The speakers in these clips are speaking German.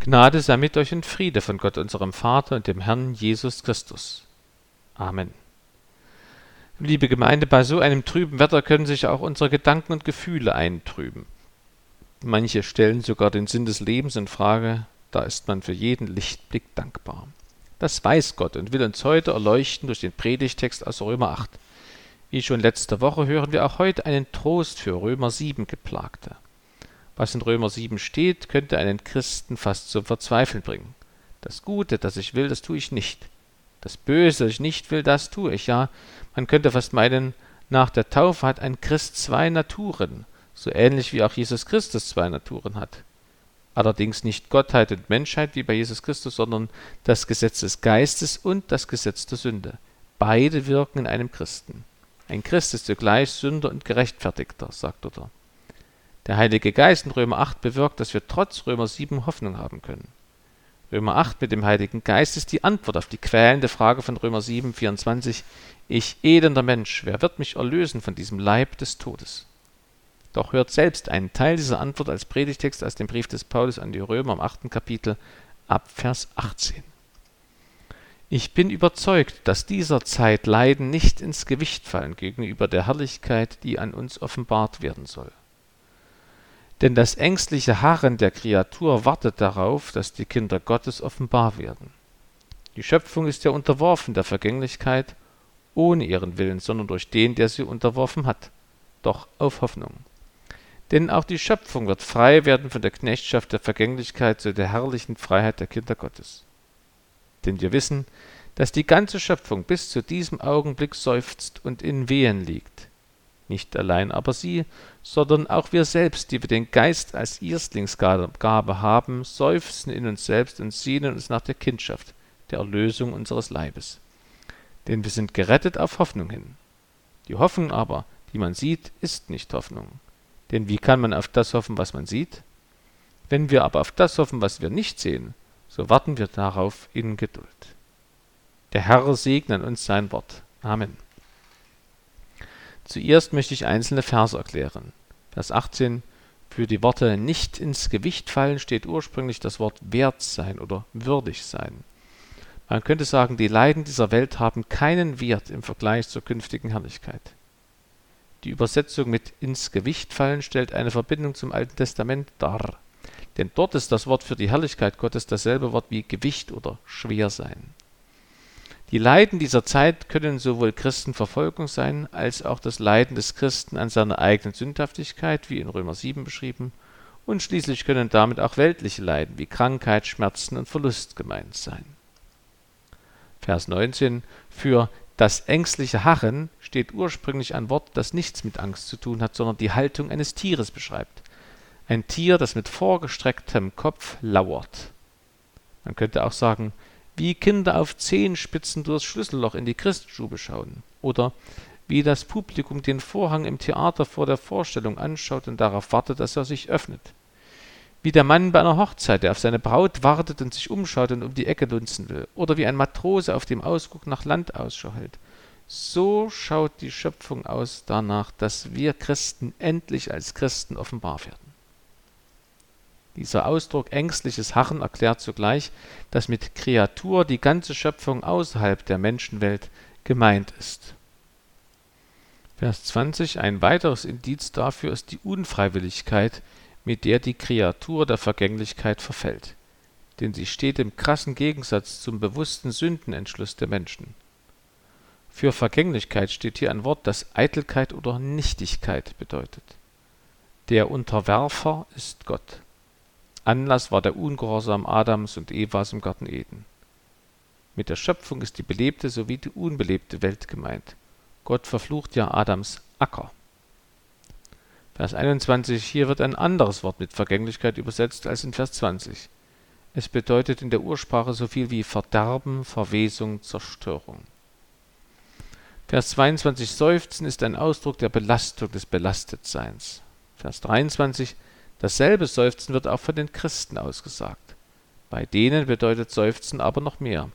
Gnade sei mit euch und Friede von Gott unserem Vater und dem Herrn Jesus Christus. Amen. Liebe Gemeinde, bei so einem trüben Wetter können sich auch unsere Gedanken und Gefühle eintrüben. Manche stellen sogar den Sinn des Lebens in Frage, da ist man für jeden Lichtblick dankbar. Das weiß Gott und will uns heute erleuchten durch den Predigtext aus Römer 8. Wie schon letzte Woche hören wir auch heute einen Trost für Römer 7 Geplagte. Was in Römer 7 steht, könnte einen Christen fast zum Verzweifeln bringen. Das Gute, das ich will, das tue ich nicht. Das Böse, das ich nicht will, das tue ich. Ja, man könnte fast meinen, nach der Taufe hat ein Christ zwei Naturen, so ähnlich wie auch Jesus Christus zwei Naturen hat. Allerdings nicht Gottheit und Menschheit wie bei Jesus Christus, sondern das Gesetz des Geistes und das Gesetz der Sünde. Beide wirken in einem Christen. Ein Christ ist zugleich Sünder und Gerechtfertigter, sagt Luther. Der Heilige Geist in Römer 8 bewirkt, dass wir trotz Römer 7 Hoffnung haben können. Römer 8 mit dem Heiligen Geist ist die Antwort auf die quälende Frage von Römer 7, 24. Ich elender Mensch, wer wird mich erlösen von diesem Leib des Todes? Doch hört selbst einen Teil dieser Antwort als Predigtext aus dem Brief des Paulus an die Römer im 8. Kapitel ab Vers 18. Ich bin überzeugt, dass dieser Zeit Leiden nicht ins Gewicht fallen gegenüber der Herrlichkeit, die an uns offenbart werden soll. Denn das ängstliche Harren der Kreatur wartet darauf, dass die Kinder Gottes offenbar werden. Die Schöpfung ist ja unterworfen der Vergänglichkeit, ohne ihren Willen, sondern durch den, der sie unterworfen hat, doch auf Hoffnung. Denn auch die Schöpfung wird frei werden von der Knechtschaft der Vergänglichkeit zu der herrlichen Freiheit der Kinder Gottes. Denn wir wissen, dass die ganze Schöpfung bis zu diesem Augenblick seufzt und in Wehen liegt. Nicht allein aber sie, sondern auch wir selbst, die wir den Geist als Erstlingsgabe haben, seufzen in uns selbst und sehnen uns nach der Kindschaft, der Erlösung unseres Leibes. Denn wir sind gerettet auf Hoffnung hin. Die Hoffnung aber, die man sieht, ist nicht Hoffnung. Denn wie kann man auf das hoffen, was man sieht? Wenn wir aber auf das hoffen, was wir nicht sehen, so warten wir darauf in Geduld. Der Herr segne uns sein Wort. Amen. Zuerst möchte ich einzelne Verse erklären. Vers 18 Für die Worte nicht ins Gewicht fallen steht ursprünglich das Wort wert sein oder würdig sein. Man könnte sagen, die Leiden dieser Welt haben keinen Wert im Vergleich zur künftigen Herrlichkeit. Die Übersetzung mit ins Gewicht fallen stellt eine Verbindung zum Alten Testament dar. Denn dort ist das Wort für die Herrlichkeit Gottes dasselbe Wort wie Gewicht oder schwer sein. Die Leiden dieser Zeit können sowohl Christenverfolgung sein, als auch das Leiden des Christen an seiner eigenen Sündhaftigkeit, wie in Römer 7 beschrieben, und schließlich können damit auch weltliche Leiden wie Krankheit, Schmerzen und Verlust gemeint sein. Vers 19 Für das ängstliche Harren steht ursprünglich ein Wort, das nichts mit Angst zu tun hat, sondern die Haltung eines Tieres beschreibt. Ein Tier, das mit vorgestrecktem Kopf lauert. Man könnte auch sagen, wie Kinder auf Zehenspitzen durchs Schlüsselloch in die Christstube schauen oder wie das Publikum den Vorhang im Theater vor der Vorstellung anschaut und darauf wartet, dass er sich öffnet. Wie der Mann bei einer Hochzeit, der auf seine Braut wartet und sich umschaut und um die Ecke lunzen will. Oder wie ein Matrose auf dem Ausguck nach Land Ausschau hält. So schaut die Schöpfung aus danach, dass wir Christen endlich als Christen offenbar werden. Dieser Ausdruck ängstliches Harren erklärt zugleich, dass mit Kreatur die ganze Schöpfung außerhalb der Menschenwelt gemeint ist. Vers 20 Ein weiteres Indiz dafür ist die Unfreiwilligkeit, mit der die Kreatur der Vergänglichkeit verfällt. Denn sie steht im krassen Gegensatz zum bewussten Sündenentschluss der Menschen. Für Vergänglichkeit steht hier ein Wort, das Eitelkeit oder Nichtigkeit bedeutet. Der Unterwerfer ist Gott. Anlass war der Ungehorsam Adams und Evas im Garten Eden. Mit der Schöpfung ist die belebte sowie die unbelebte Welt gemeint. Gott verflucht ja Adams Acker. Vers 21, hier wird ein anderes Wort mit Vergänglichkeit übersetzt als in Vers 20. Es bedeutet in der Ursprache so viel wie Verderben, Verwesung, Zerstörung. Vers 22, Seufzen ist ein Ausdruck der Belastung des Belastetseins. Vers 23, Dasselbe Seufzen wird auch von den Christen ausgesagt. Bei denen bedeutet Seufzen aber noch mehr.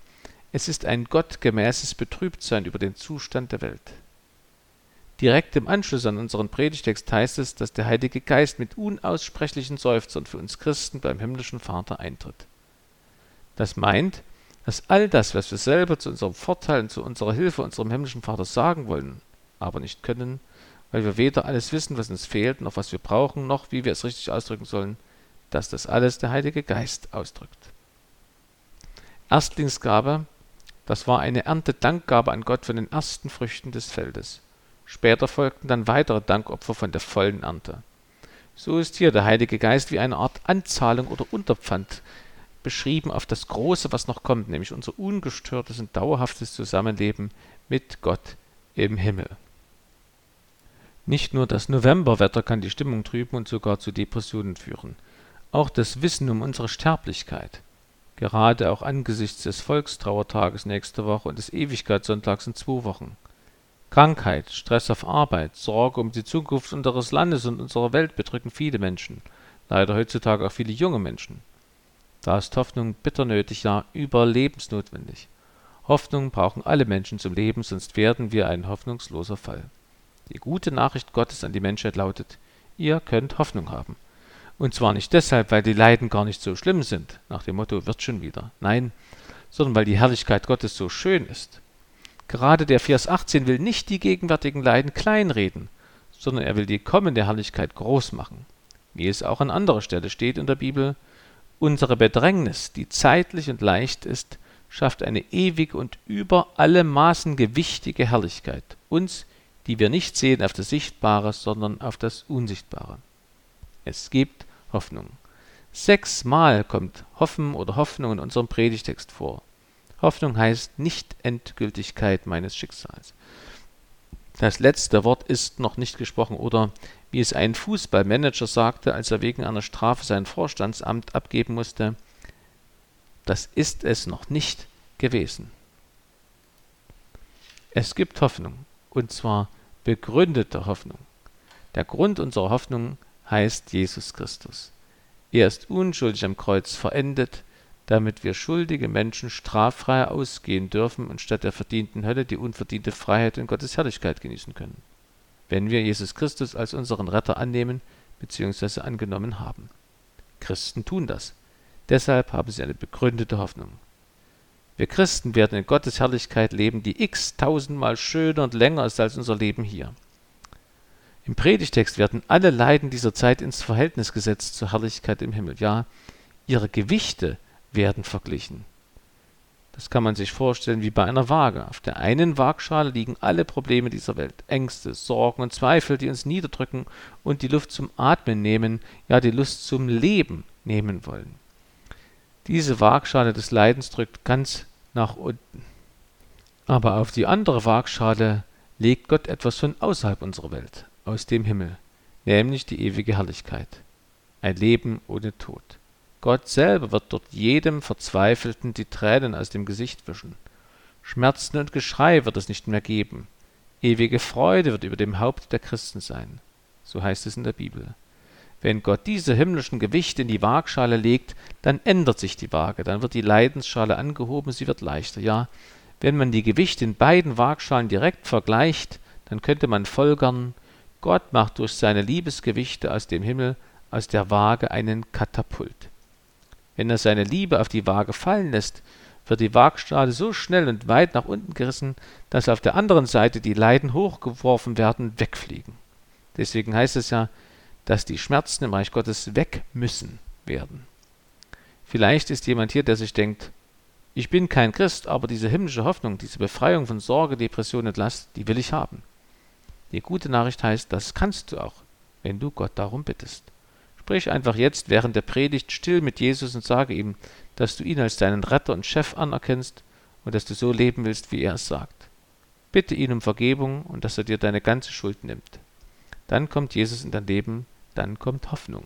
Es ist ein gottgemäßes Betrübtsein über den Zustand der Welt. Direkt im Anschluss an unseren Predigtext heißt es, dass der Heilige Geist mit unaussprechlichen Seufzern für uns Christen beim himmlischen Vater eintritt. Das meint, dass all das, was wir selber zu unserem Vorteil und zu unserer Hilfe unserem himmlischen Vater sagen wollen, aber nicht können, weil wir weder alles wissen, was uns fehlt, noch was wir brauchen, noch wie wir es richtig ausdrücken sollen, dass das alles der Heilige Geist ausdrückt. Erstlingsgabe, das war eine Erntedankgabe an Gott von den ersten Früchten des Feldes. Später folgten dann weitere Dankopfer von der vollen Ernte. So ist hier der Heilige Geist wie eine Art Anzahlung oder Unterpfand beschrieben auf das Große, was noch kommt, nämlich unser ungestörtes und dauerhaftes Zusammenleben mit Gott im Himmel. Nicht nur das Novemberwetter kann die Stimmung trüben und sogar zu Depressionen führen. Auch das Wissen um unsere Sterblichkeit, gerade auch angesichts des Volkstrauertages nächste Woche und des Ewigkeitssonntags in zwei Wochen. Krankheit, Stress auf Arbeit, Sorge um die Zukunft unseres Landes und unserer Welt bedrücken viele Menschen, leider heutzutage auch viele junge Menschen. Da ist Hoffnung bitter nötig, ja überlebensnotwendig. Hoffnung brauchen alle Menschen zum Leben, sonst werden wir ein hoffnungsloser Fall. Die gute Nachricht Gottes an die Menschheit lautet, ihr könnt Hoffnung haben. Und zwar nicht deshalb, weil die Leiden gar nicht so schlimm sind, nach dem Motto wird schon wieder. Nein, sondern weil die Herrlichkeit Gottes so schön ist. Gerade der Vers 18 will nicht die gegenwärtigen Leiden kleinreden, sondern er will die kommende Herrlichkeit groß machen. Wie es auch an anderer Stelle steht in der Bibel, Unsere Bedrängnis, die zeitlich und leicht ist, schafft eine ewige und über alle Maßen gewichtige Herrlichkeit, uns, die wir nicht sehen auf das Sichtbare, sondern auf das Unsichtbare. Es gibt Hoffnung. Sechsmal kommt Hoffen oder Hoffnung in unserem Predigtext vor. Hoffnung heißt Nicht-Endgültigkeit meines Schicksals. Das letzte Wort ist noch nicht gesprochen oder wie es ein Fußballmanager sagte, als er wegen einer Strafe sein Vorstandsamt abgeben musste, das ist es noch nicht gewesen. Es gibt Hoffnung, und zwar begründete Hoffnung. Der Grund unserer Hoffnung heißt Jesus Christus. Er ist unschuldig am Kreuz verendet, damit wir schuldige Menschen straffrei ausgehen dürfen und statt der verdienten Hölle die unverdiente Freiheit in Gottes Herrlichkeit genießen können wenn wir Jesus Christus als unseren Retter annehmen bzw. angenommen haben. Christen tun das. Deshalb haben sie eine begründete Hoffnung. Wir Christen werden in Gottes Herrlichkeit leben, die x tausendmal schöner und länger ist als unser Leben hier. Im Predigtext werden alle Leiden dieser Zeit ins Verhältnis gesetzt zur Herrlichkeit im Himmel. Ja, ihre Gewichte werden verglichen. Das kann man sich vorstellen wie bei einer Waage. Auf der einen Waagschale liegen alle Probleme dieser Welt, Ängste, Sorgen und Zweifel, die uns niederdrücken und die Luft zum Atmen nehmen, ja die Lust zum Leben nehmen wollen. Diese Waagschale des Leidens drückt ganz nach unten. Aber auf die andere Waagschale legt Gott etwas von außerhalb unserer Welt, aus dem Himmel, nämlich die ewige Herrlichkeit, ein Leben ohne Tod. Gott selber wird dort jedem Verzweifelten die Tränen aus dem Gesicht wischen. Schmerzen und Geschrei wird es nicht mehr geben. Ewige Freude wird über dem Haupt der Christen sein. So heißt es in der Bibel. Wenn Gott diese himmlischen Gewichte in die Waagschale legt, dann ändert sich die Waage, dann wird die Leidensschale angehoben, sie wird leichter. Ja, wenn man die Gewichte in beiden Waagschalen direkt vergleicht, dann könnte man folgern, Gott macht durch seine Liebesgewichte aus dem Himmel, aus der Waage einen Katapult. Wenn er seine Liebe auf die Waage fallen lässt, wird die Waagschale so schnell und weit nach unten gerissen, dass auf der anderen Seite die Leiden hochgeworfen werden wegfliegen. Deswegen heißt es ja, dass die Schmerzen im Reich Gottes weg müssen werden. Vielleicht ist jemand hier, der sich denkt, ich bin kein Christ, aber diese himmlische Hoffnung, diese Befreiung von Sorge, Depression und Last, die will ich haben. Die gute Nachricht heißt, das kannst du auch, wenn du Gott darum bittest. Sprich einfach jetzt während der Predigt still mit Jesus und sage ihm, dass du ihn als deinen Retter und Chef anerkennst und dass du so leben willst, wie er es sagt. Bitte ihn um Vergebung und dass er dir deine ganze Schuld nimmt. Dann kommt Jesus in dein Leben, dann kommt Hoffnung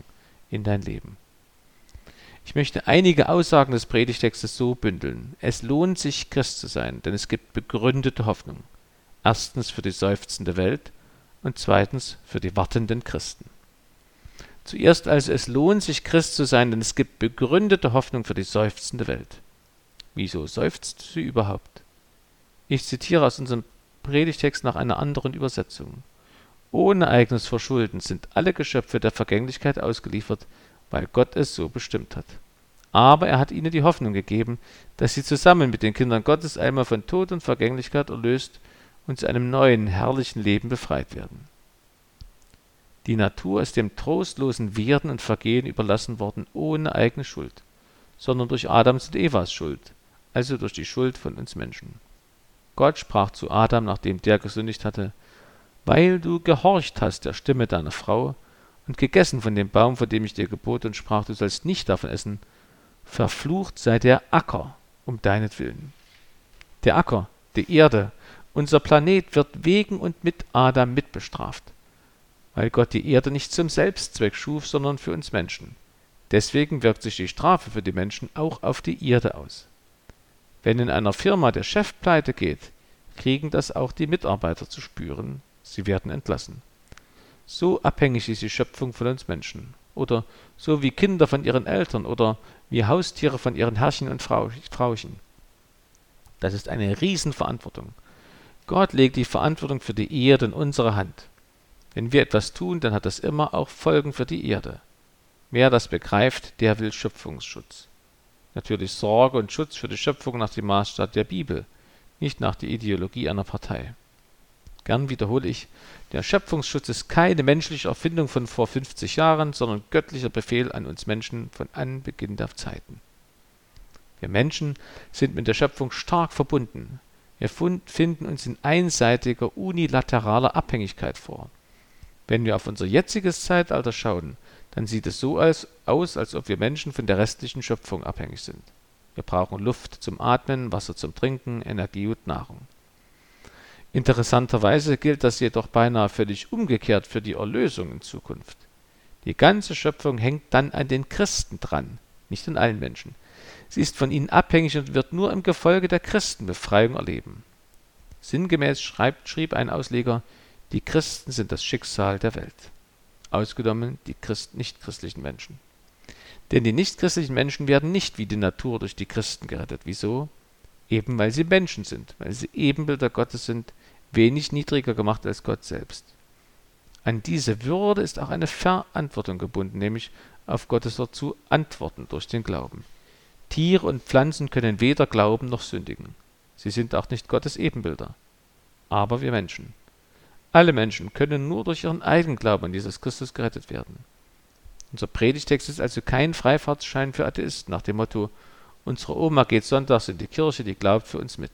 in dein Leben. Ich möchte einige Aussagen des Predigtextes so bündeln. Es lohnt sich, Christ zu sein, denn es gibt begründete Hoffnung. Erstens für die seufzende Welt und zweitens für die wartenden Christen. Zuerst also, es lohnt sich, Christ zu sein, denn es gibt begründete Hoffnung für die seufzende Welt. Wieso seufzt sie überhaupt? Ich zitiere aus unserem Predigtext nach einer anderen Übersetzung. Ohne eigenes Verschulden sind alle Geschöpfe der Vergänglichkeit ausgeliefert, weil Gott es so bestimmt hat. aber er hat ihnen die Hoffnung gegeben, dass sie zusammen mit den Kindern Gottes einmal von Tod und Vergänglichkeit erlöst und zu einem neuen, herrlichen Leben befreit werden. Die Natur ist dem trostlosen Werden und Vergehen überlassen worden ohne eigene Schuld, sondern durch Adams und Evas Schuld, also durch die Schuld von uns Menschen. Gott sprach zu Adam, nachdem der gesündigt hatte, weil du gehorcht hast der Stimme deiner Frau und gegessen von dem Baum, von dem ich dir gebot und sprach, du sollst nicht davon essen, verflucht sei der Acker um deinetwillen. Der Acker, die Erde, unser Planet wird wegen und mit Adam mitbestraft weil Gott die Erde nicht zum Selbstzweck schuf, sondern für uns Menschen. Deswegen wirkt sich die Strafe für die Menschen auch auf die Erde aus. Wenn in einer Firma der Chef pleite geht, kriegen das auch die Mitarbeiter zu spüren, sie werden entlassen. So abhängig ist die Schöpfung von uns Menschen. Oder so wie Kinder von ihren Eltern oder wie Haustiere von ihren Herrchen und Frauchen. Das ist eine Riesenverantwortung. Gott legt die Verantwortung für die Erde in unsere Hand. Wenn wir etwas tun, dann hat das immer auch Folgen für die Erde. Wer das begreift, der will Schöpfungsschutz. Natürlich Sorge und Schutz für die Schöpfung nach dem Maßstab der Bibel, nicht nach der Ideologie einer Partei. Gern wiederhole ich, der Schöpfungsschutz ist keine menschliche Erfindung von vor 50 Jahren, sondern göttlicher Befehl an uns Menschen von Anbeginn der Zeiten. Wir Menschen sind mit der Schöpfung stark verbunden. Wir finden uns in einseitiger, unilateraler Abhängigkeit vor. Wenn wir auf unser jetziges Zeitalter schauen, dann sieht es so aus, als ob wir Menschen von der restlichen Schöpfung abhängig sind. Wir brauchen Luft zum Atmen, Wasser zum Trinken, Energie und Nahrung. Interessanterweise gilt das jedoch beinahe völlig umgekehrt für die Erlösung in Zukunft. Die ganze Schöpfung hängt dann an den Christen dran, nicht an allen Menschen. Sie ist von ihnen abhängig und wird nur im Gefolge der Christen Befreiung erleben. Sinngemäß schreibt, schrieb ein Ausleger, die Christen sind das Schicksal der Welt, ausgenommen die Christ nichtchristlichen Menschen. Denn die nichtchristlichen Menschen werden nicht wie die Natur durch die Christen gerettet. Wieso? Eben weil sie Menschen sind, weil sie Ebenbilder Gottes sind, wenig niedriger gemacht als Gott selbst. An diese Würde ist auch eine Verantwortung gebunden, nämlich auf Gottes Wort zu antworten durch den Glauben. Tiere und Pflanzen können weder glauben noch sündigen. Sie sind auch nicht Gottes Ebenbilder. Aber wir Menschen. Alle Menschen können nur durch ihren eigenen Glauben an Jesus Christus gerettet werden. Unser Predigtext ist also kein Freifahrtsschein für Atheisten nach dem Motto, unsere Oma geht sonntags in die Kirche, die glaubt für uns mit.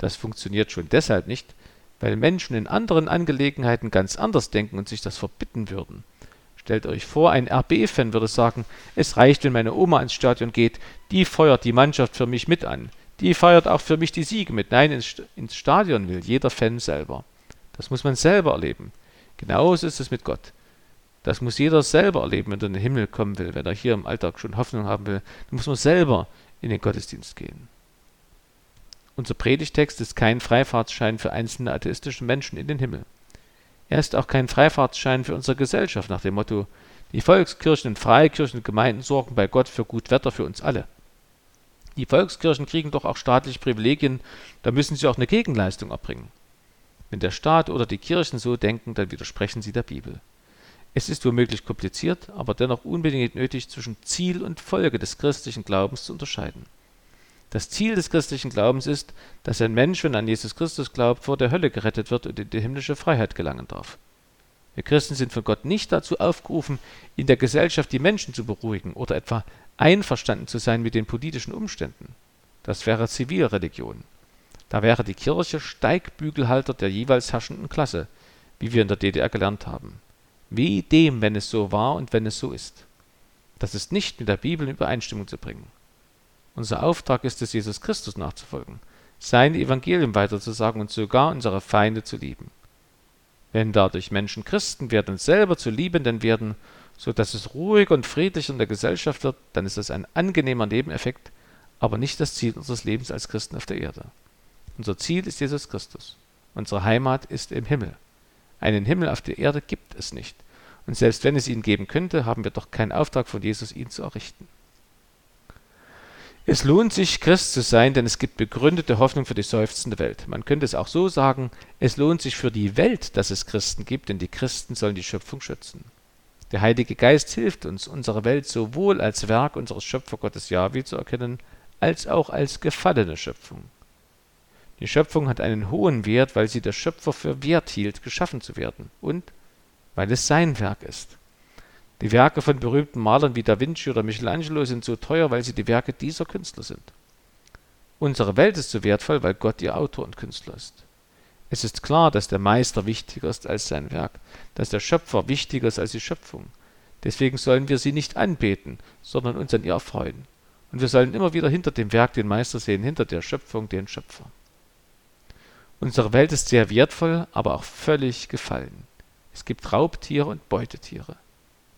Das funktioniert schon deshalb nicht, weil Menschen in anderen Angelegenheiten ganz anders denken und sich das verbitten würden. Stellt euch vor, ein RB-Fan würde sagen, es reicht, wenn meine Oma ins Stadion geht, die feuert die Mannschaft für mich mit an. Die feiert auch für mich die Siege mit. Nein, ins Stadion will jeder Fan selber. Das muss man selber erleben. Genauso ist es mit Gott. Das muss jeder selber erleben, wenn er in den Himmel kommen will, wenn er hier im Alltag schon Hoffnung haben will. Dann muss man selber in den Gottesdienst gehen. Unser Predigtext ist kein Freifahrtsschein für einzelne atheistische Menschen in den Himmel. Er ist auch kein Freifahrtsschein für unsere Gesellschaft nach dem Motto, die Volkskirchen und Freikirchen und Gemeinden sorgen bei Gott für gut Wetter für uns alle. Die Volkskirchen kriegen doch auch staatliche Privilegien, da müssen sie auch eine Gegenleistung erbringen. Wenn der Staat oder die Kirchen so denken, dann widersprechen sie der Bibel. Es ist womöglich kompliziert, aber dennoch unbedingt nötig, zwischen Ziel und Folge des christlichen Glaubens zu unterscheiden. Das Ziel des christlichen Glaubens ist, dass ein Mensch, wenn er an Jesus Christus glaubt, vor der Hölle gerettet wird und in die himmlische Freiheit gelangen darf. Wir Christen sind von Gott nicht dazu aufgerufen, in der Gesellschaft die Menschen zu beruhigen oder etwa einverstanden zu sein mit den politischen Umständen. Das wäre Zivilreligion. Da wäre die Kirche Steigbügelhalter der jeweils herrschenden Klasse, wie wir in der DDR gelernt haben. Wie dem, wenn es so war und wenn es so ist. Das ist nicht mit der Bibel in Übereinstimmung zu bringen. Unser Auftrag ist es, Jesus Christus nachzufolgen, sein Evangelium weiterzusagen und sogar unsere Feinde zu lieben. Wenn dadurch Menschen Christen werden und selber zu Liebenden werden, so dass es ruhig und friedlich in der Gesellschaft wird, dann ist das ein angenehmer Nebeneffekt, aber nicht das Ziel unseres Lebens als Christen auf der Erde. Unser Ziel ist Jesus Christus. Unsere Heimat ist im Himmel. Einen Himmel auf der Erde gibt es nicht. Und selbst wenn es ihn geben könnte, haben wir doch keinen Auftrag von Jesus, ihn zu errichten. Es lohnt sich, Christ zu sein, denn es gibt begründete Hoffnung für die seufzende Welt. Man könnte es auch so sagen, es lohnt sich für die Welt, dass es Christen gibt, denn die Christen sollen die Schöpfung schützen. Der Heilige Geist hilft uns, unsere Welt sowohl als Werk unseres Schöpfergottes Jahwe zu erkennen, als auch als gefallene Schöpfung. Die Schöpfung hat einen hohen Wert, weil sie der Schöpfer für wert hielt, geschaffen zu werden und weil es sein Werk ist. Die Werke von berühmten Malern wie Da Vinci oder Michelangelo sind so teuer, weil sie die Werke dieser Künstler sind. Unsere Welt ist so wertvoll, weil Gott ihr Autor und Künstler ist. Es ist klar, dass der Meister wichtiger ist als sein Werk, dass der Schöpfer wichtiger ist als die Schöpfung. Deswegen sollen wir sie nicht anbeten, sondern uns an ihr erfreuen. Und wir sollen immer wieder hinter dem Werk den Meister sehen, hinter der Schöpfung den Schöpfer. Unsere Welt ist sehr wertvoll, aber auch völlig gefallen. Es gibt Raubtiere und Beutetiere.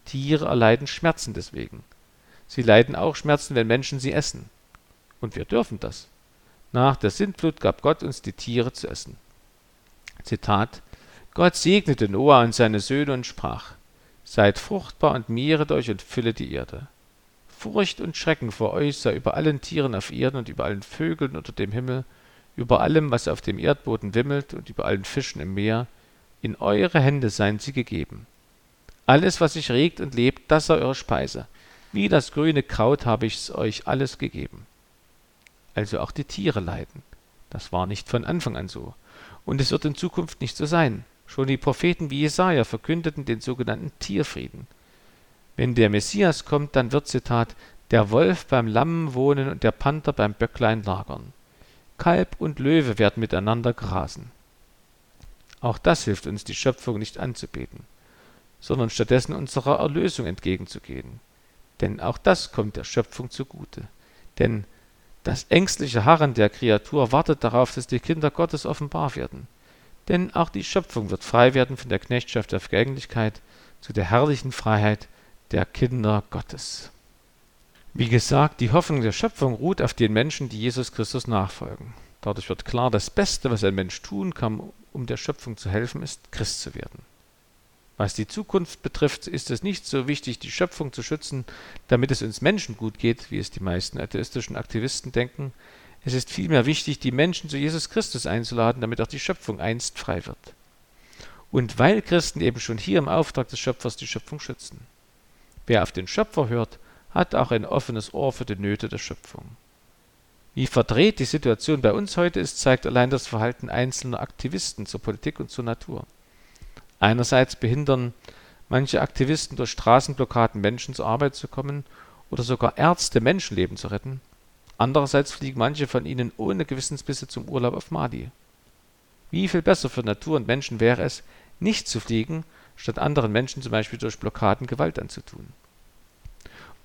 Tiere erleiden Schmerzen deswegen. Sie leiden auch Schmerzen, wenn Menschen sie essen. Und wir dürfen das. Nach der Sintflut gab Gott uns die Tiere zu essen. Zitat Gott segnete Noah und seine Söhne und sprach Seid fruchtbar und mehret euch und fülle die Erde. Furcht und Schrecken vor euch sei über allen Tieren auf Erden und über allen Vögeln unter dem Himmel, über allem, was auf dem Erdboden wimmelt und über allen Fischen im Meer. In eure Hände seien sie gegeben. Alles, was sich regt und lebt, das sei eure Speise. Wie das grüne Kraut habe ich's euch alles gegeben. Also auch die Tiere leiden. Das war nicht von Anfang an so. Und es wird in Zukunft nicht so sein. Schon die Propheten wie Jesaja verkündeten den sogenannten Tierfrieden. Wenn der Messias kommt, dann wird, Zitat, der Wolf beim Lamm wohnen und der Panther beim Böcklein lagern. Kalb und Löwe werden miteinander grasen. Auch das hilft uns, die Schöpfung nicht anzubeten, sondern stattdessen unserer Erlösung entgegenzugehen. Denn auch das kommt der Schöpfung zugute. Denn das ängstliche Harren der Kreatur wartet darauf, dass die Kinder Gottes offenbar werden. Denn auch die Schöpfung wird frei werden von der Knechtschaft der Vergänglichkeit zu der herrlichen Freiheit der Kinder Gottes. Wie gesagt, die Hoffnung der Schöpfung ruht auf den Menschen, die Jesus Christus nachfolgen. Dadurch wird klar, das Beste, was ein Mensch tun kann, um der Schöpfung zu helfen, ist, Christ zu werden. Was die Zukunft betrifft, ist es nicht so wichtig, die Schöpfung zu schützen, damit es uns Menschen gut geht, wie es die meisten atheistischen Aktivisten denken. Es ist vielmehr wichtig, die Menschen zu Jesus Christus einzuladen, damit auch die Schöpfung einst frei wird. Und weil Christen eben schon hier im Auftrag des Schöpfers die Schöpfung schützen. Wer auf den Schöpfer hört, hat auch ein offenes Ohr für die Nöte der Schöpfung. Wie verdreht die Situation bei uns heute ist, zeigt allein das Verhalten einzelner Aktivisten zur Politik und zur Natur. Einerseits behindern manche Aktivisten durch Straßenblockaden Menschen zur Arbeit zu kommen oder sogar Ärzte Menschenleben zu retten. Andererseits fliegen manche von ihnen ohne Gewissensbisse zum Urlaub auf Mali. Wie viel besser für Natur und Menschen wäre es, nicht zu fliegen, statt anderen Menschen zum Beispiel durch Blockaden Gewalt anzutun.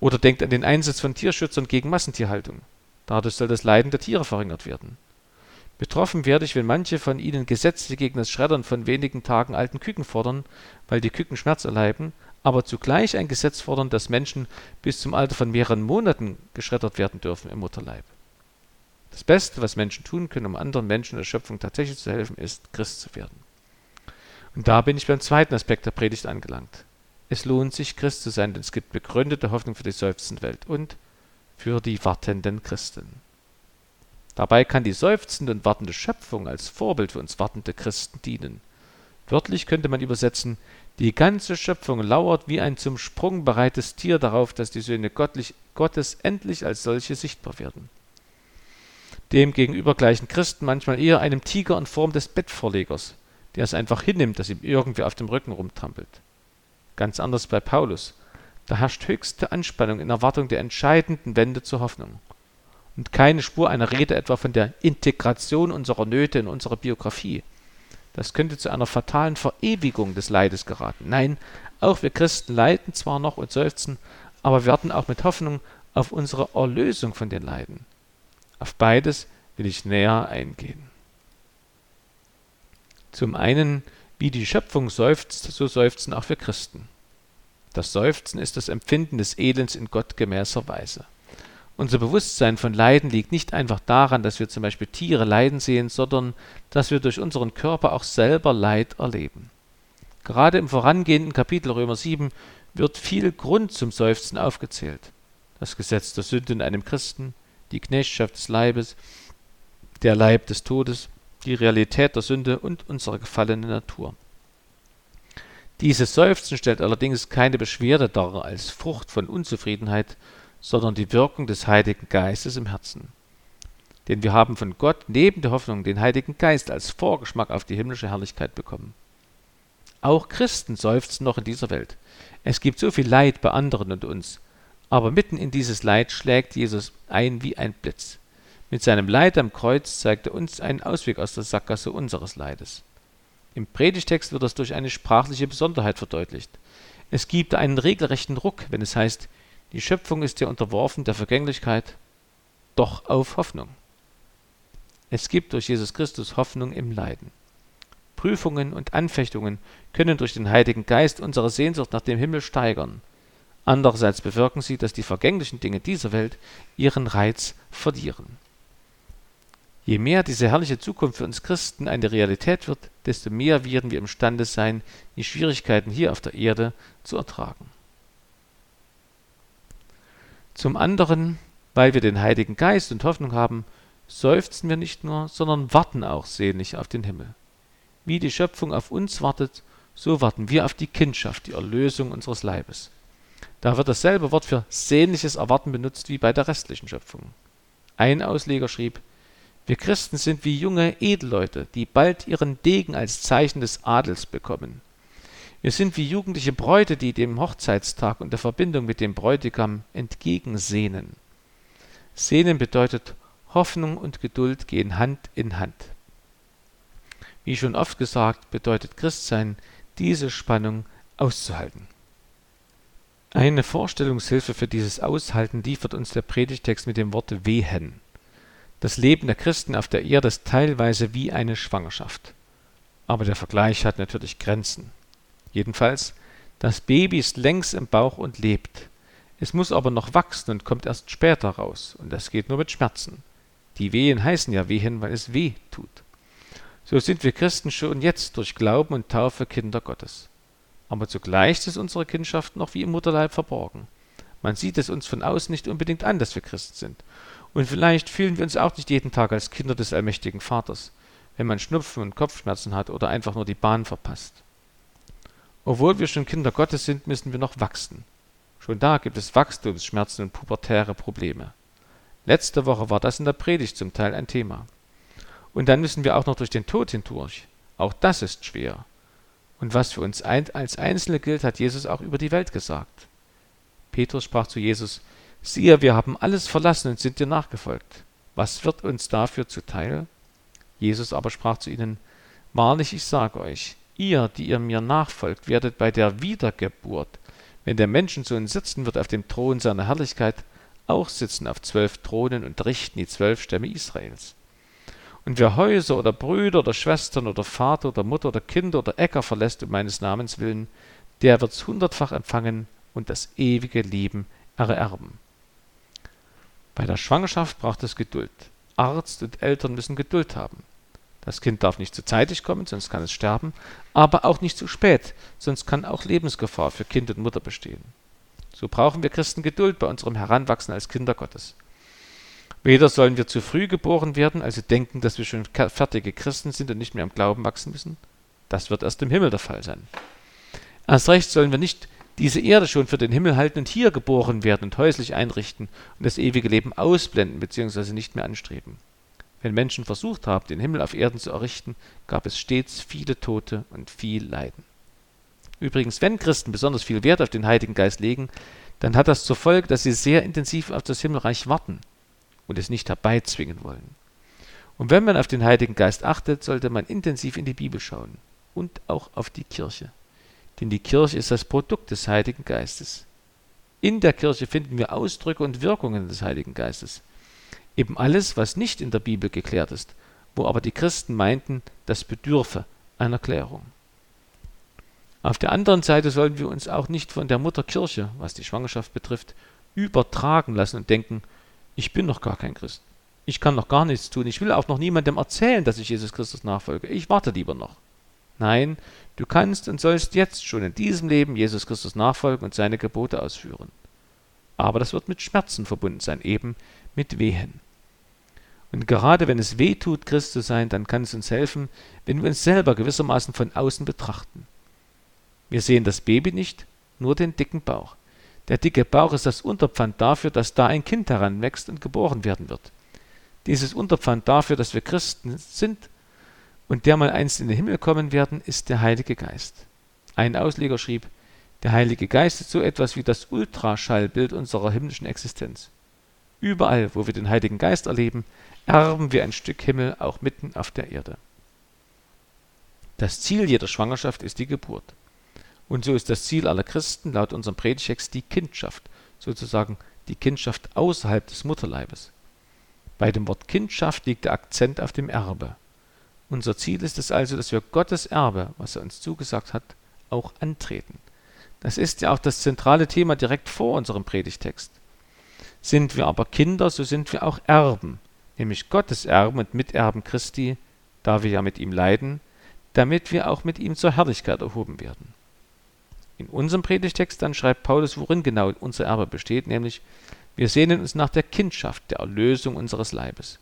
Oder denkt an den Einsatz von Tierschützern gegen Massentierhaltung. Dadurch soll das Leiden der Tiere verringert werden. Betroffen werde ich, wenn manche von ihnen Gesetze gegen das Schreddern von wenigen Tagen alten Küken fordern, weil die Küken Schmerz erleiden, aber zugleich ein Gesetz fordern, dass Menschen bis zum Alter von mehreren Monaten geschreddert werden dürfen im Mutterleib. Das Beste, was Menschen tun können, um anderen Menschen der Schöpfung tatsächlich zu helfen, ist, Christ zu werden. Und da bin ich beim zweiten Aspekt der Predigt angelangt. Es lohnt sich, Christ zu sein, denn es gibt begründete Hoffnung für die seufzende Welt und für die wartenden Christen. Dabei kann die seufzende und wartende Schöpfung als Vorbild für uns wartende Christen dienen. Wörtlich könnte man übersetzen, die ganze Schöpfung lauert wie ein zum Sprung bereites Tier darauf, dass die Söhne Gottes endlich als solche sichtbar werden. Demgegenüber gleichen Christen manchmal eher einem Tiger in Form des Bettvorlegers, der es einfach hinnimmt, dass ihm irgendwer auf dem Rücken rumtrampelt. Ganz anders bei Paulus. Da herrscht höchste Anspannung in Erwartung der entscheidenden Wende zur Hoffnung und keine Spur einer Rede etwa von der Integration unserer Nöte in unsere Biografie. Das könnte zu einer fatalen Verewigung des Leides geraten. Nein, auch wir Christen leiden zwar noch und seufzen, aber werden auch mit Hoffnung auf unsere Erlösung von den Leiden. Auf beides will ich näher eingehen. Zum einen, wie die Schöpfung seufzt, so seufzen auch wir Christen. Das Seufzen ist das Empfinden des Elends in gottgemäßer Weise. Unser Bewusstsein von Leiden liegt nicht einfach daran, dass wir zum Beispiel Tiere leiden sehen, sondern dass wir durch unseren Körper auch selber Leid erleben. Gerade im vorangehenden Kapitel Römer 7 wird viel Grund zum Seufzen aufgezählt. Das Gesetz der Sünde in einem Christen, die Knechtschaft des Leibes, der Leib des Todes, die Realität der Sünde und unsere gefallene Natur. Dieses Seufzen stellt allerdings keine Beschwerde dar als Frucht von Unzufriedenheit, sondern die Wirkung des Heiligen Geistes im Herzen. Denn wir haben von Gott neben der Hoffnung den Heiligen Geist als Vorgeschmack auf die himmlische Herrlichkeit bekommen. Auch Christen seufzen noch in dieser Welt. Es gibt so viel Leid bei anderen und uns, aber mitten in dieses Leid schlägt Jesus ein wie ein Blitz. Mit seinem Leid am Kreuz zeigt er uns einen Ausweg aus der Sackgasse unseres Leides. Im Predigtext wird das durch eine sprachliche Besonderheit verdeutlicht. Es gibt einen regelrechten Ruck, wenn es heißt, die Schöpfung ist ja unterworfen der Vergänglichkeit, doch auf Hoffnung. Es gibt durch Jesus Christus Hoffnung im Leiden. Prüfungen und Anfechtungen können durch den Heiligen Geist unsere Sehnsucht nach dem Himmel steigern. Andererseits bewirken sie, dass die vergänglichen Dinge dieser Welt ihren Reiz verlieren. Je mehr diese herrliche Zukunft für uns Christen eine Realität wird, desto mehr werden wir imstande sein, die Schwierigkeiten hier auf der Erde zu ertragen. Zum anderen, weil wir den Heiligen Geist und Hoffnung haben, seufzen wir nicht nur, sondern warten auch sehnlich auf den Himmel. Wie die Schöpfung auf uns wartet, so warten wir auf die Kindschaft, die Erlösung unseres Leibes. Da wird dasselbe Wort für sehnliches Erwarten benutzt wie bei der restlichen Schöpfung. Ein Ausleger schrieb, wir Christen sind wie junge Edelleute, die bald ihren Degen als Zeichen des Adels bekommen. Wir sind wie jugendliche Bräute, die dem Hochzeitstag und der Verbindung mit dem Bräutigam entgegensehnen. Sehnen bedeutet, Hoffnung und Geduld gehen Hand in Hand. Wie schon oft gesagt, bedeutet Christsein, diese Spannung auszuhalten. Eine Vorstellungshilfe für dieses Aushalten liefert uns der Predigtext mit dem Worte wehen. Das Leben der Christen auf der Erde ist teilweise wie eine Schwangerschaft. Aber der Vergleich hat natürlich Grenzen. Jedenfalls, das Baby ist längst im Bauch und lebt. Es muss aber noch wachsen und kommt erst später raus, und das geht nur mit Schmerzen. Die Wehen heißen ja Wehen, weil es weh tut. So sind wir Christen schon jetzt durch Glauben und Taufe Kinder Gottes. Aber zugleich ist unsere Kindschaft noch wie im Mutterleib verborgen. Man sieht es uns von außen nicht unbedingt an, dass wir Christen sind. Und vielleicht fühlen wir uns auch nicht jeden Tag als Kinder des allmächtigen Vaters, wenn man Schnupfen und Kopfschmerzen hat oder einfach nur die Bahn verpasst. Obwohl wir schon Kinder Gottes sind, müssen wir noch wachsen. Schon da gibt es Wachstumsschmerzen und pubertäre Probleme. Letzte Woche war das in der Predigt zum Teil ein Thema. Und dann müssen wir auch noch durch den Tod hindurch. Auch das ist schwer. Und was für uns als Einzelne gilt, hat Jesus auch über die Welt gesagt. Petrus sprach zu Jesus, Siehe, wir haben alles verlassen und sind dir nachgefolgt. Was wird uns dafür zuteil? Jesus aber sprach zu ihnen, Wahrlich, ich sage euch, ihr, die ihr mir nachfolgt, werdet bei der Wiedergeburt, wenn der Menschensohn sitzen wird auf dem Thron seiner Herrlichkeit, auch sitzen auf zwölf Thronen und richten die zwölf Stämme Israels. Und wer Häuser oder Brüder oder Schwestern oder Vater oder Mutter oder Kinder oder Äcker verlässt um meines Namens willen, der wird's hundertfach empfangen und das ewige Leben ererben. Bei der Schwangerschaft braucht es Geduld. Arzt und Eltern müssen Geduld haben. Das Kind darf nicht zu zeitig kommen, sonst kann es sterben, aber auch nicht zu spät, sonst kann auch Lebensgefahr für Kind und Mutter bestehen. So brauchen wir Christen Geduld bei unserem Heranwachsen als Kinder Gottes. Weder sollen wir zu früh geboren werden, also denken, dass wir schon fertige Christen sind und nicht mehr im Glauben wachsen müssen. Das wird erst im Himmel der Fall sein. Erst recht sollen wir nicht diese Erde schon für den Himmel halten und hier geboren werden und häuslich einrichten und das ewige Leben ausblenden bzw. nicht mehr anstreben. Wenn Menschen versucht haben, den Himmel auf Erden zu errichten, gab es stets viele Tote und viel Leiden. Übrigens, wenn Christen besonders viel Wert auf den Heiligen Geist legen, dann hat das zur Folge, dass sie sehr intensiv auf das Himmelreich warten und es nicht herbeizwingen wollen. Und wenn man auf den Heiligen Geist achtet, sollte man intensiv in die Bibel schauen und auch auf die Kirche denn die Kirche ist das Produkt des Heiligen Geistes. In der Kirche finden wir Ausdrücke und Wirkungen des Heiligen Geistes. Eben alles, was nicht in der Bibel geklärt ist, wo aber die Christen meinten, das bedürfe einer Klärung. Auf der anderen Seite sollen wir uns auch nicht von der Mutter Kirche, was die Schwangerschaft betrifft, übertragen lassen und denken, ich bin noch gar kein Christ. Ich kann noch gar nichts tun. Ich will auch noch niemandem erzählen, dass ich Jesus Christus nachfolge. Ich warte lieber noch. Nein, du kannst und sollst jetzt schon in diesem Leben Jesus Christus nachfolgen und seine Gebote ausführen. Aber das wird mit Schmerzen verbunden sein, eben mit Wehen. Und gerade wenn es weh tut, Christ zu sein, dann kann es uns helfen, wenn wir uns selber gewissermaßen von außen betrachten. Wir sehen das Baby nicht, nur den dicken Bauch. Der dicke Bauch ist das Unterpfand dafür, dass da ein Kind heranwächst und geboren werden wird. Dieses Unterpfand dafür, dass wir Christen sind und der mal einst in den Himmel kommen werden, ist der Heilige Geist. Ein Ausleger schrieb, der Heilige Geist ist so etwas wie das Ultraschallbild unserer himmlischen Existenz. Überall, wo wir den Heiligen Geist erleben, erben wir ein Stück Himmel auch mitten auf der Erde. Das Ziel jeder Schwangerschaft ist die Geburt. Und so ist das Ziel aller Christen laut unserem Predigtext die Kindschaft, sozusagen die Kindschaft außerhalb des Mutterleibes. Bei dem Wort Kindschaft liegt der Akzent auf dem Erbe. Unser Ziel ist es also, dass wir Gottes Erbe, was er uns zugesagt hat, auch antreten. Das ist ja auch das zentrale Thema direkt vor unserem Predigtext. Sind wir aber Kinder, so sind wir auch Erben, nämlich Gottes Erben und Miterben Christi, da wir ja mit ihm leiden, damit wir auch mit ihm zur Herrlichkeit erhoben werden. In unserem Predigtext dann schreibt Paulus, worin genau unser Erbe besteht, nämlich wir sehnen uns nach der Kindschaft, der Erlösung unseres Leibes.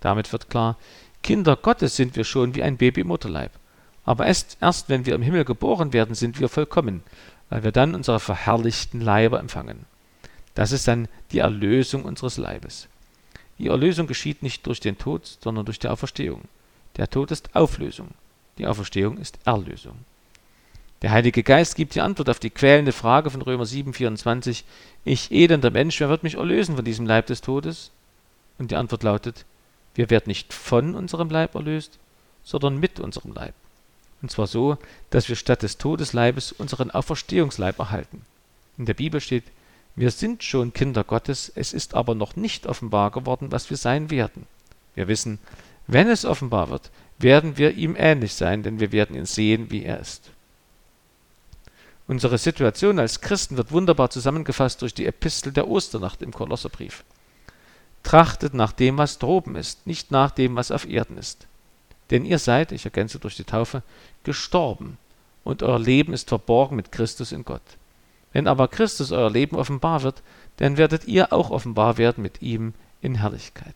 Damit wird klar, Kinder Gottes sind wir schon wie ein Baby im Mutterleib. Aber erst, erst wenn wir im Himmel geboren werden, sind wir vollkommen, weil wir dann unsere verherrlichten Leiber empfangen. Das ist dann die Erlösung unseres Leibes. Die Erlösung geschieht nicht durch den Tod, sondern durch die Auferstehung. Der Tod ist Auflösung, die Auferstehung ist Erlösung. Der Heilige Geist gibt die Antwort auf die quälende Frage von Römer 7, 24, Ich elender Mensch, wer wird mich erlösen von diesem Leib des Todes? Und die Antwort lautet, wir werden nicht von unserem Leib erlöst, sondern mit unserem Leib. Und zwar so, dass wir statt des Todesleibes unseren Auferstehungsleib erhalten. In der Bibel steht, wir sind schon Kinder Gottes, es ist aber noch nicht offenbar geworden, was wir sein werden. Wir wissen, wenn es offenbar wird, werden wir ihm ähnlich sein, denn wir werden ihn sehen, wie er ist. Unsere Situation als Christen wird wunderbar zusammengefasst durch die Epistel der Osternacht im Kolosserbrief. Trachtet nach dem, was droben ist, nicht nach dem, was auf Erden ist. Denn ihr seid, ich ergänze durch die Taufe, gestorben, und euer Leben ist verborgen mit Christus in Gott. Wenn aber Christus euer Leben offenbar wird, dann werdet ihr auch offenbar werden mit ihm in Herrlichkeit.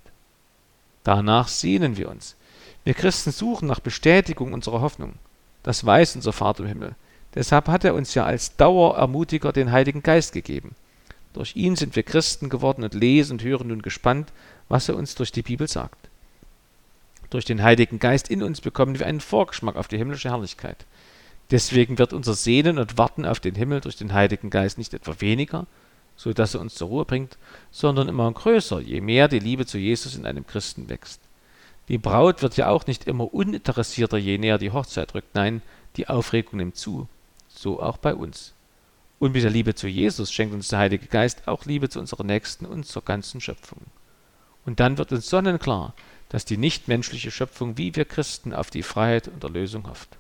Danach sehnen wir uns. Wir Christen suchen nach Bestätigung unserer Hoffnung. Das weiß unser Vater im Himmel. Deshalb hat er uns ja als Dauerermutiger den Heiligen Geist gegeben. Durch ihn sind wir Christen geworden und lesen und hören nun gespannt, was er uns durch die Bibel sagt. Durch den Heiligen Geist in uns bekommen wir einen Vorgeschmack auf die himmlische Herrlichkeit. Deswegen wird unser Sehnen und Warten auf den Himmel durch den Heiligen Geist nicht etwa weniger, so dass er uns zur Ruhe bringt, sondern immer größer, je mehr die Liebe zu Jesus in einem Christen wächst. Die Braut wird ja auch nicht immer uninteressierter, je näher die Hochzeit rückt. Nein, die Aufregung nimmt zu. So auch bei uns. Und mit der Liebe zu Jesus schenkt uns der Heilige Geist auch Liebe zu unserer Nächsten und zur ganzen Schöpfung. Und dann wird uns sonnenklar, dass die nichtmenschliche Schöpfung wie wir Christen auf die Freiheit und Erlösung hofft.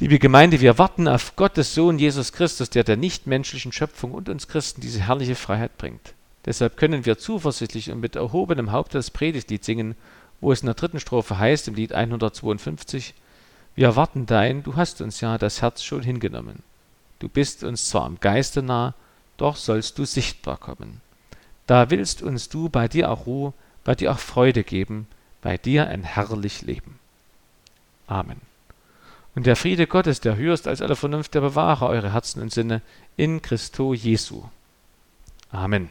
Liebe Gemeinde, wir warten auf Gottes Sohn Jesus Christus, der der nichtmenschlichen Schöpfung und uns Christen diese herrliche Freiheit bringt. Deshalb können wir zuversichtlich und mit erhobenem Haupt das Predigtlied singen, wo es in der dritten Strophe heißt im Lied 152, Wir erwarten dein, du hast uns ja das Herz schon hingenommen. Du bist uns zwar am Geiste nah, doch sollst du sichtbar kommen. Da willst uns du bei dir auch Ruhe, bei dir auch Freude geben, bei dir ein herrlich Leben. Amen. Und der Friede Gottes, der höchst als alle Vernunft, der bewahre eure Herzen und Sinne in Christo Jesu. Amen.